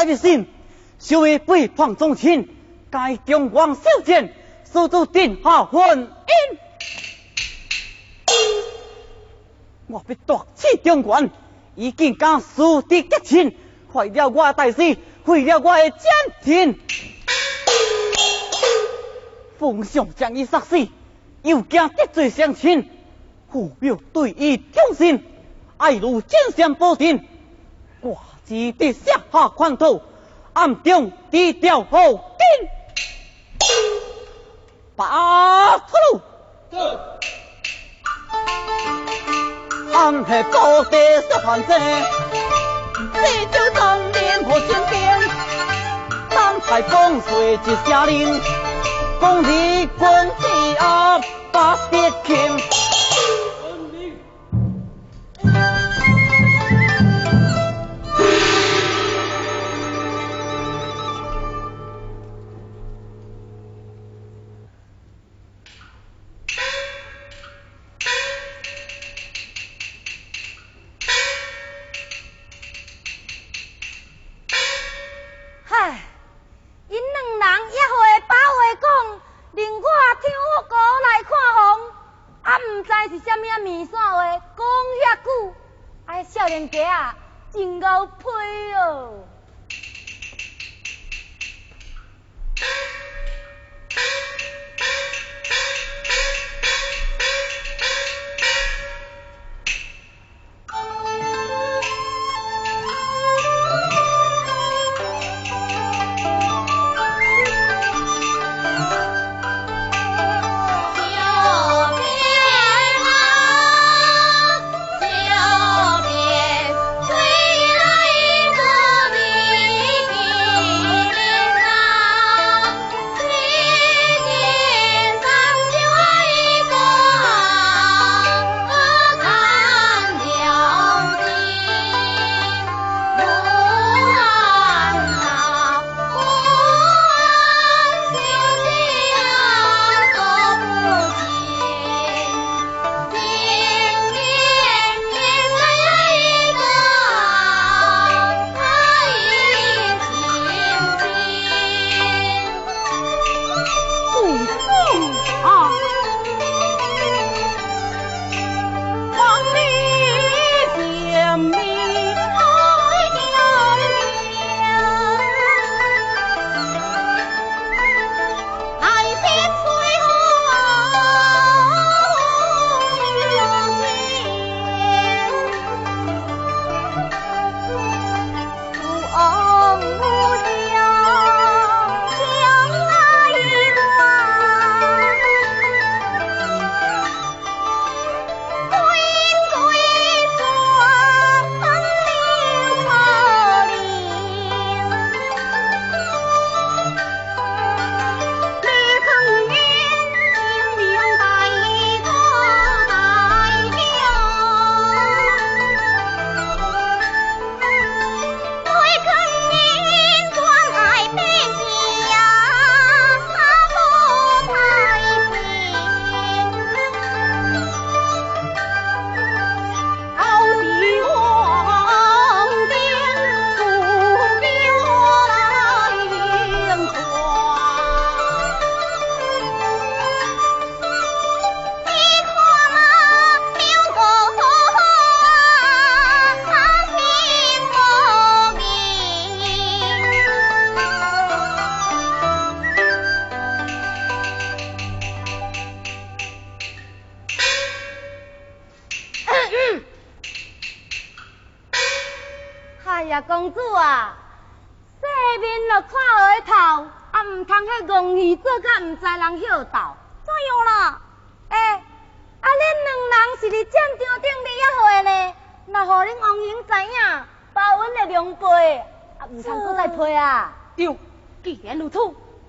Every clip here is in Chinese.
爱的心，修为背叛忠亲，该中光修剑，守住定下婚姻。我必夺取中官，已经将输敌结亲，坏了我的大事，毁了我的家庭。奉上将伊杀死，又惊得罪乡亲，父表对伊忠心，爱如金山宝殿，挂之地下下宽土，暗中低调后金，把出路。暗黑高地小盘子，四周三连破千变，三台风水一下令。公里公地啊，把别停。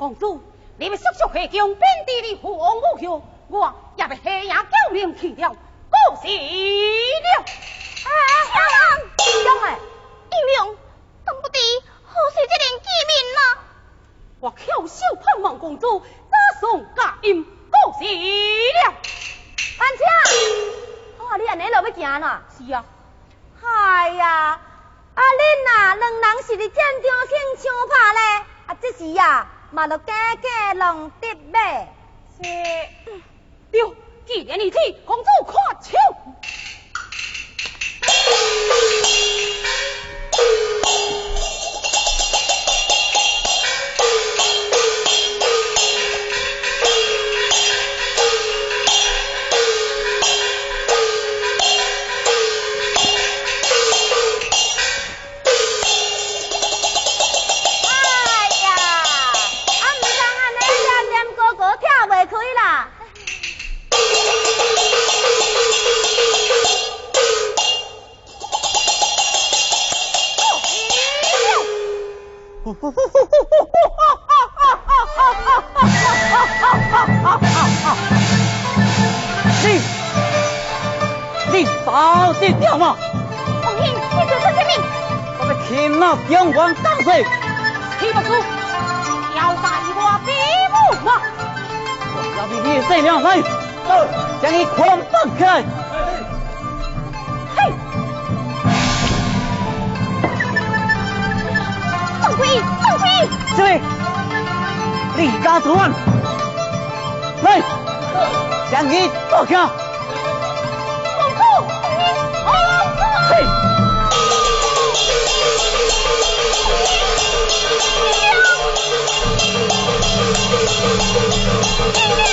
公主，你要速速下江，遍地哩父王母后，我也要下野叫人去了，过死了。啊，小人，将来。英良，等不得何时这人见面呐？我翘首盼望公主打送佳音，恭喜了。安姐，我话你安尼路要行呐？是啊。哎呀，啊，恁呐，两人是伫战场先相拍咧，啊，这时呀，嘛着家家拢得买。是，对，既然如此，公主快枪。阳光大水，岂不是要带我比武吗？要比你谁两分？将你捆绑起来。嘿，放飞，放飞！这位，立家作案，来，将你绑起来。Yeah.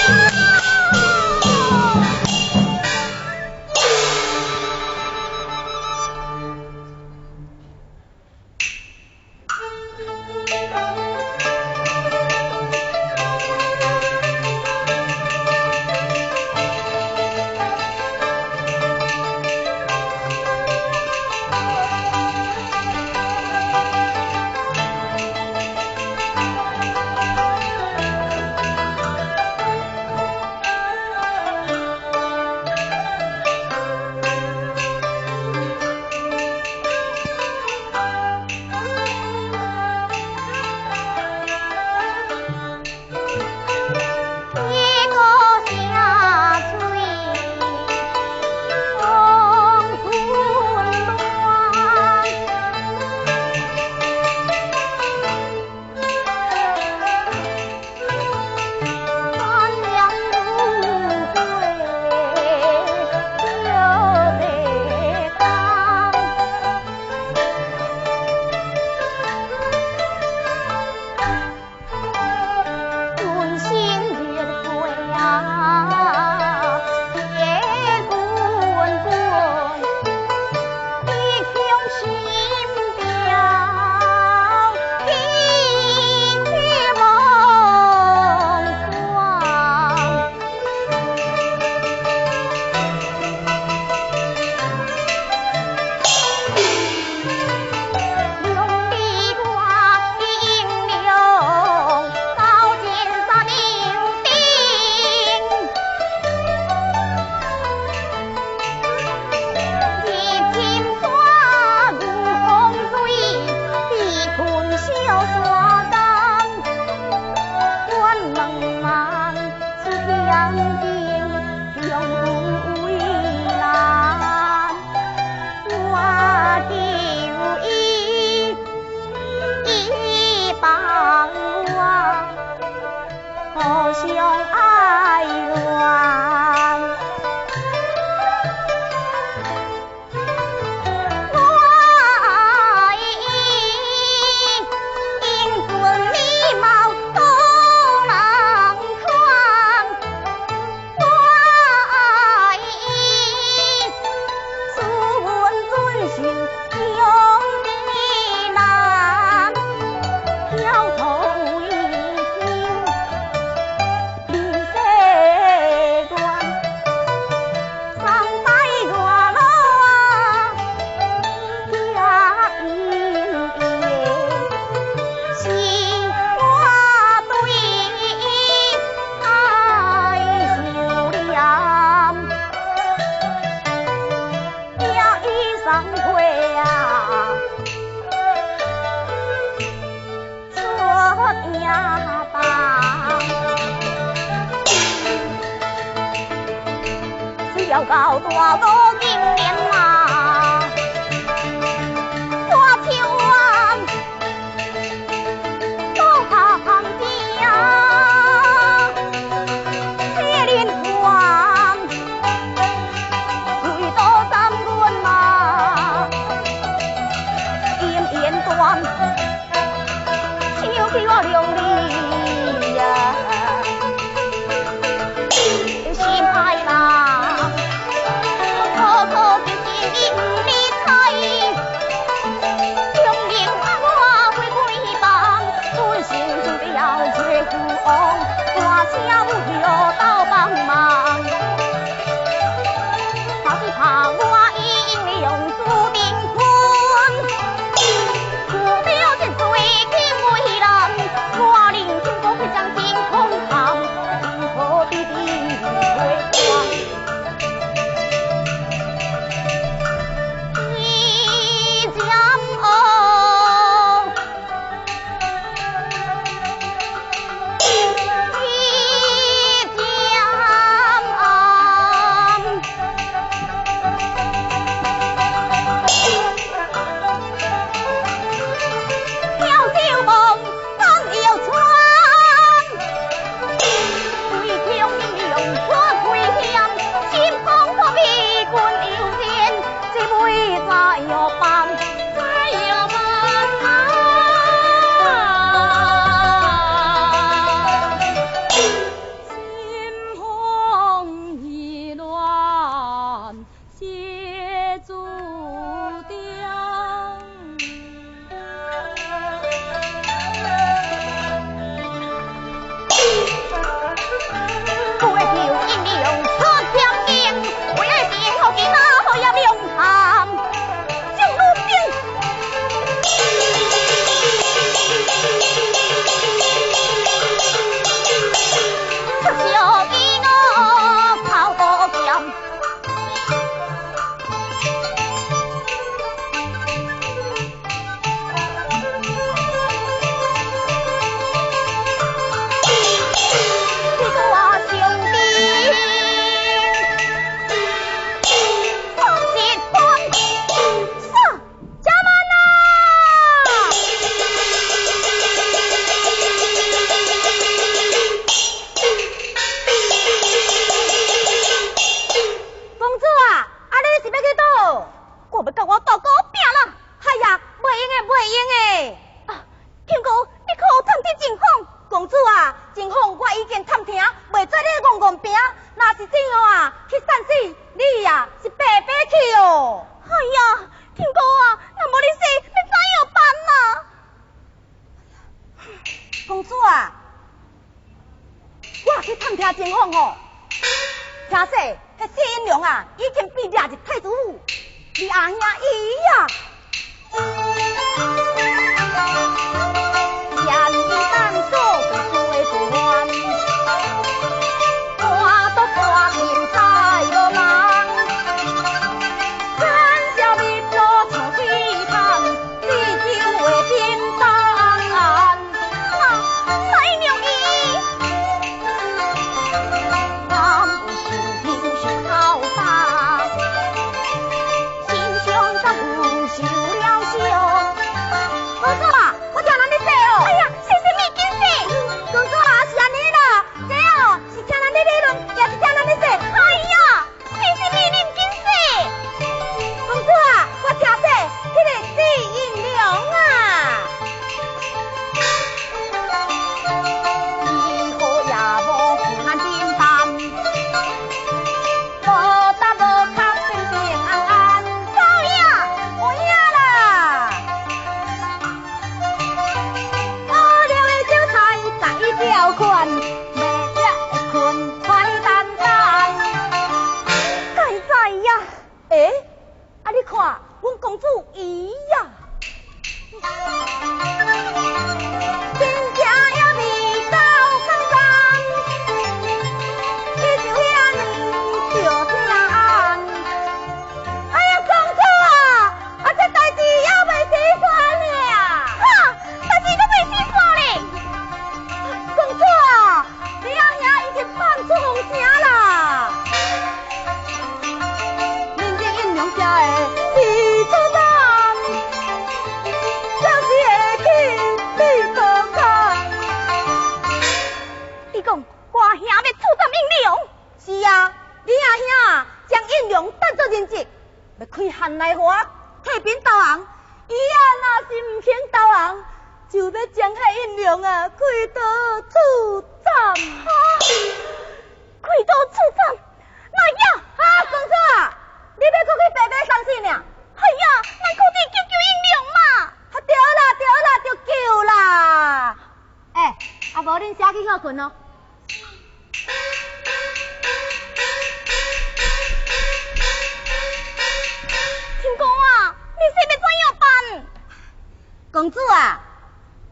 公主啊，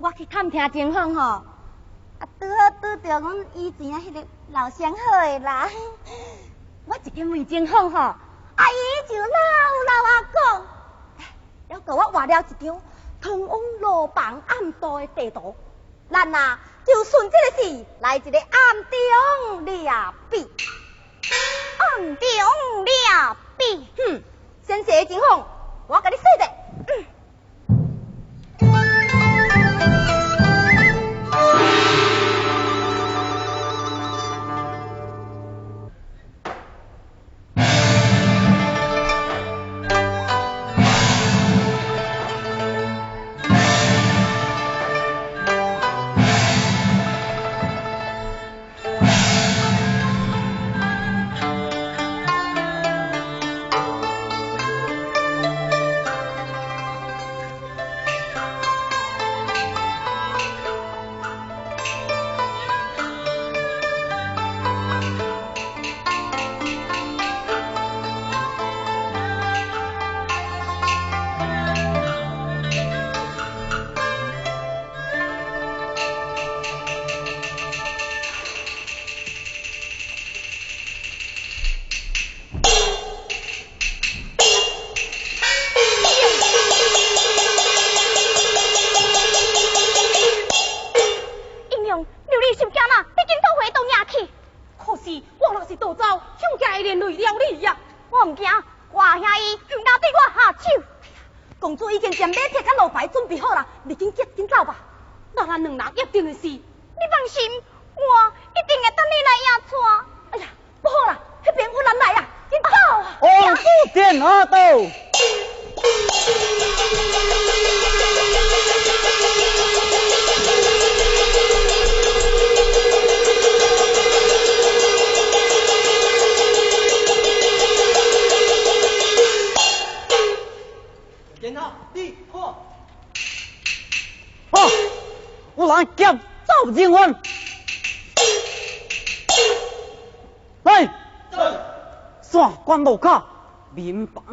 我去探听情况吼，啊，拄好拄着阮以前啊迄个老相好诶人，我一经问情况吼，阿姨就老老啊讲，要给我画了一张通往罗房暗道诶地图，咱啊就顺这个事来一个暗中了笔，暗中了笔，哼，先生情况，我甲你说者。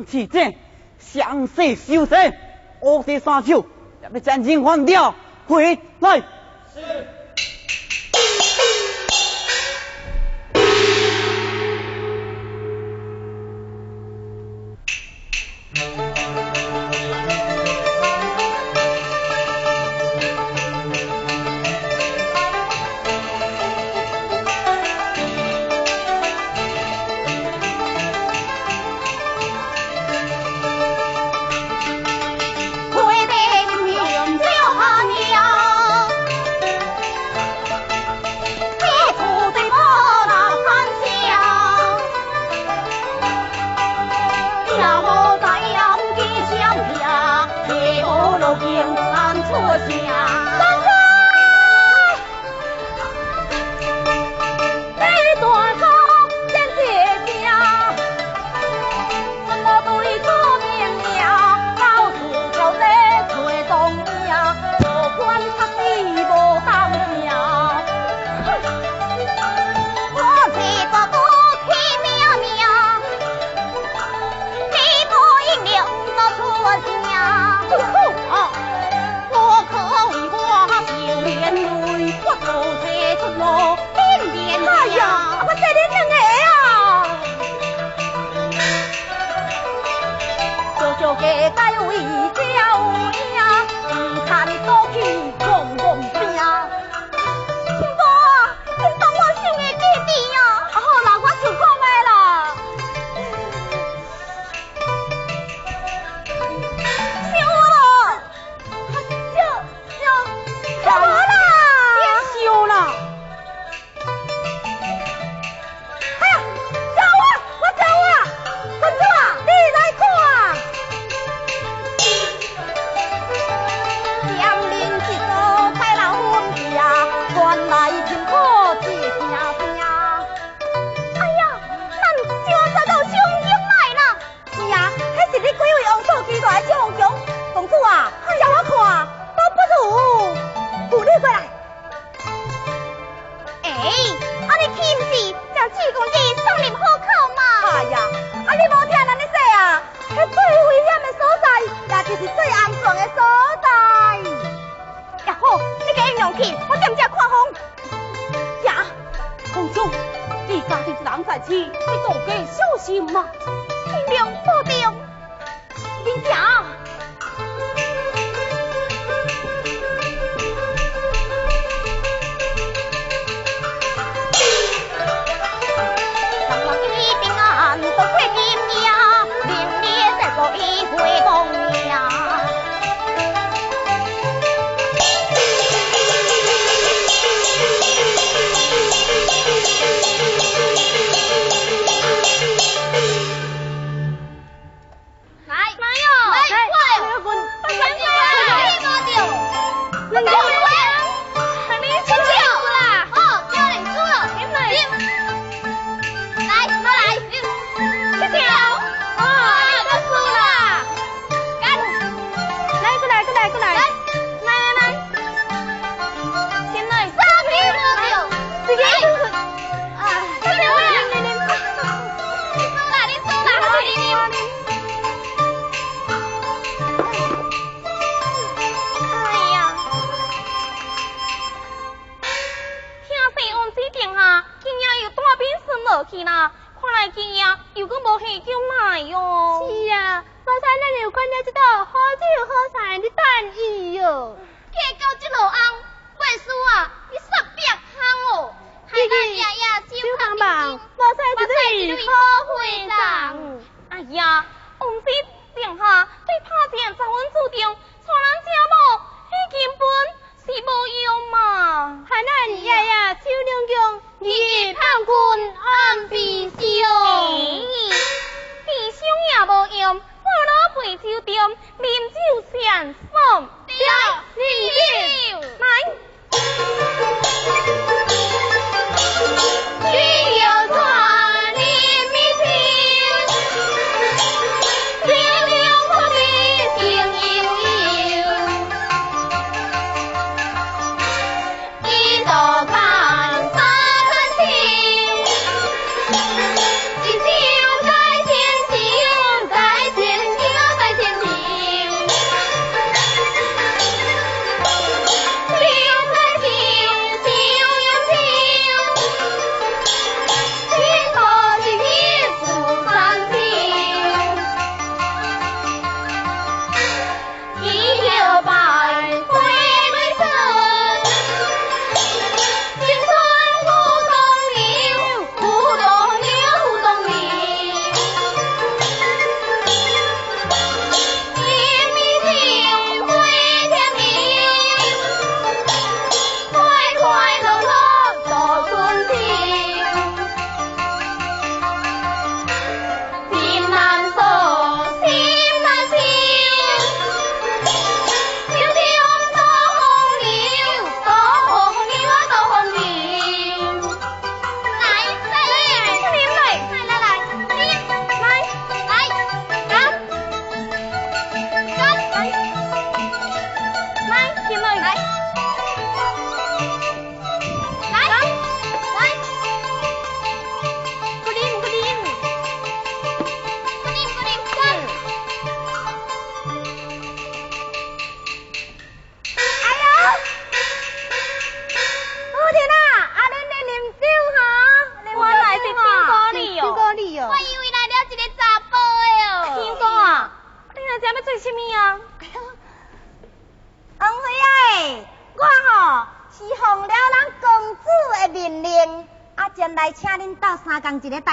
起正，湘西修身，乌西三手，也要战金欢掉回来。que cae.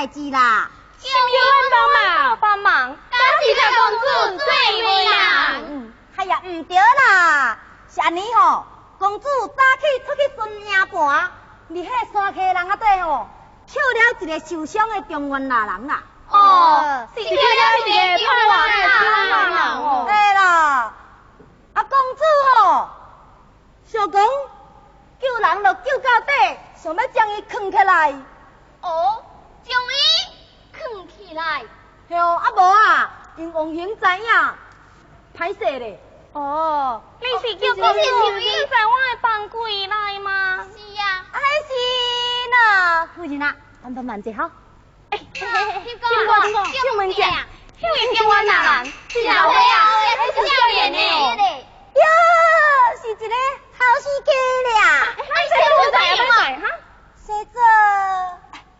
代志啦。需要帮忙？帮忙？恭喜这公主最美人。嗯，哎呀，唔对啦，是安尼吼，公主早起出去巡营盘，伫迄山溪人啊底吼，捡了一个受伤的中原老人啦。哦，是捡了一个叛乱的中原人哦。对啦，啊，公主吼，想讲救人就救到底，想要将伊藏起来。哦，将伊藏起来。嘿哦，啊无啊，因王兄知影，歹势咧。哦，你是叫公主你在我的房柜来吗？是呀。啊，是呢，夫人啊，安排慢者好。哎，听听我听我，听门讲，因为中原人，是老岁啊，还是少年呢？哟，是一个好司机俩。哎，谁不在啊？哈？写做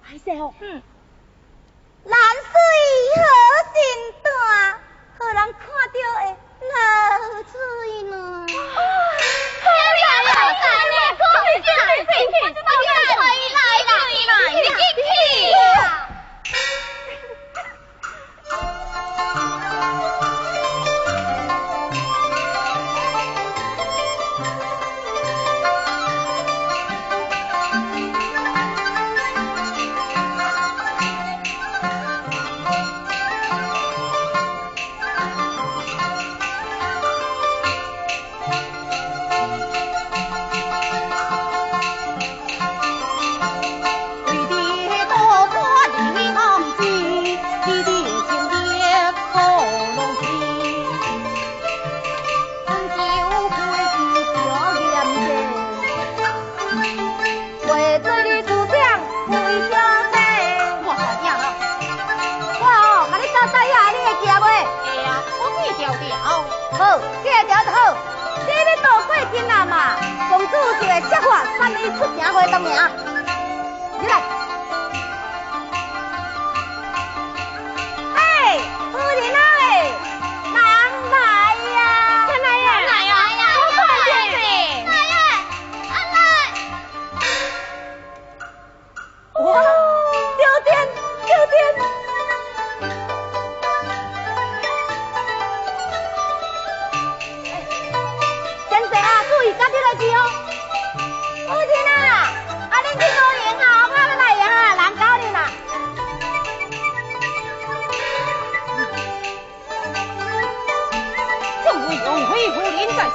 歹势哦，嗯，蓝水好心淡，互人看到会流水呢。漂亮啊！快点，快点，快点！快来啦！来啦！好。好，记条就好。你咧渡过今仔嘛，公主就会设法送你出城回东娘。你来。哎，夫人呐，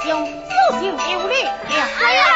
用自信留力变黑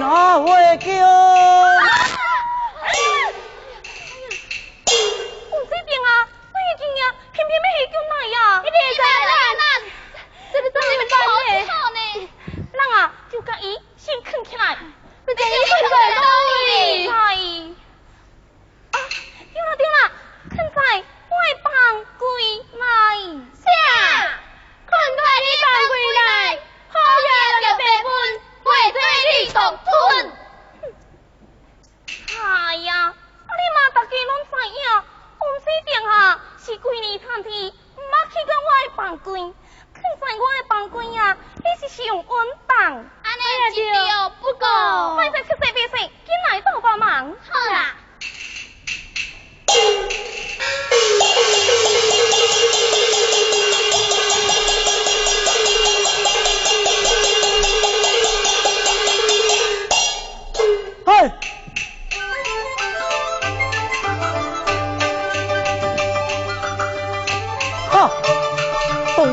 啊，我会去哦。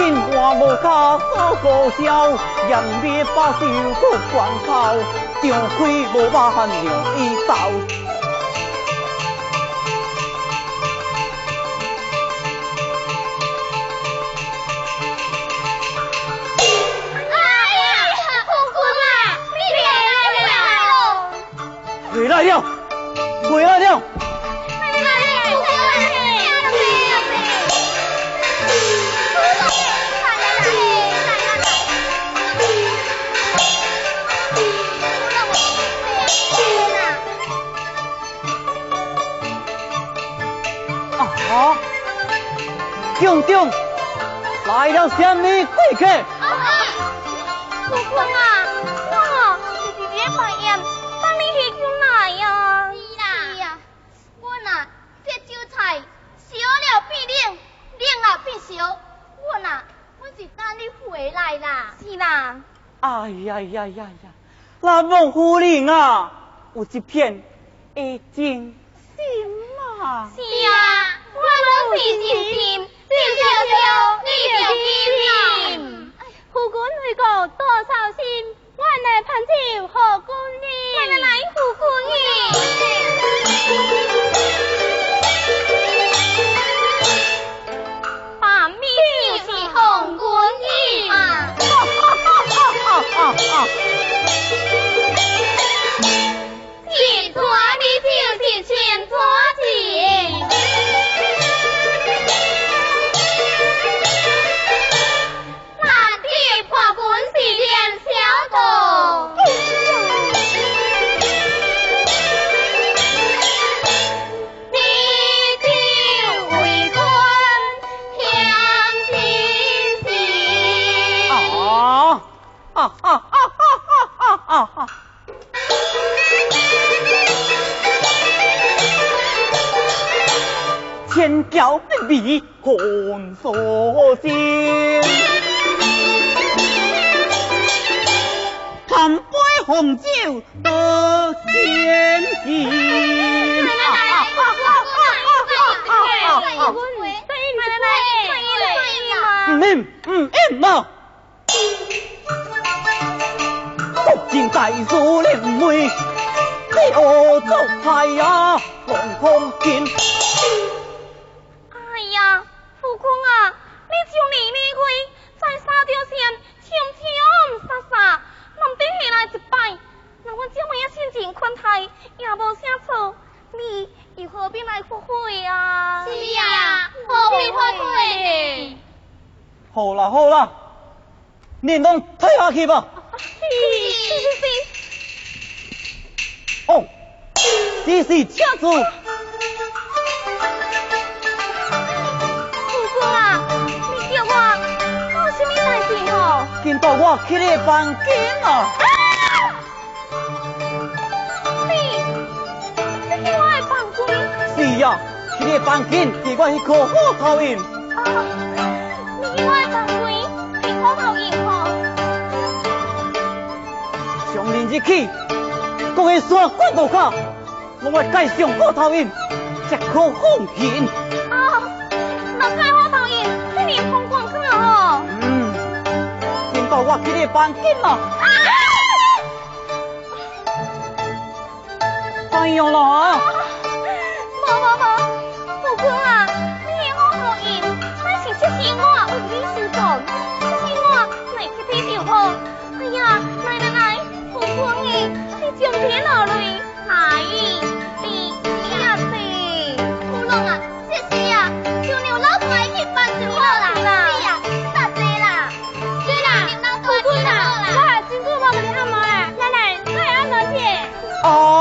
金官无卡好高笑，人灭把手不关口，张开无马汉让伊走。啊！将将，来了什么贵客？夫君啊，我是直接发言。我呐，我是等你回来啦。是啦。哎呀呀呀呀！那孟夫人啊，有一片爱情心啊。是啊，我拢是你就记心。夫君为国多操心，我来攀亲何故呢？来来来，夫君。你看所见，干杯红酒这是车主。富公啊，你叫我做什么代志吼？见到我去你房间啊！你，你去我的房间？是呀，去你房间给我一颗好头印。啊，你去我的房间给好头印哦？上年日起，各个山滚路口，我要盖上火头印，才可放心。哦，那盖火头印，这里风光可哦。嗯，等到我给你搬紧了。哎呦了！啊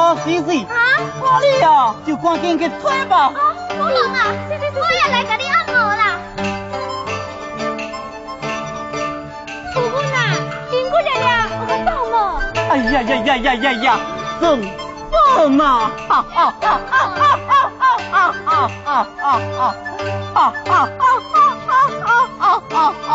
啊，是是，啊？我你啊，就赶紧去推吧。啊，富龙啊，我也来给你按摩啦。富公啊，辛苦了了，我到了。哎呀呀呀呀呀呀，真棒啊！哈哈哈哈哈哈哈哈哈哈哈哈哈哈哈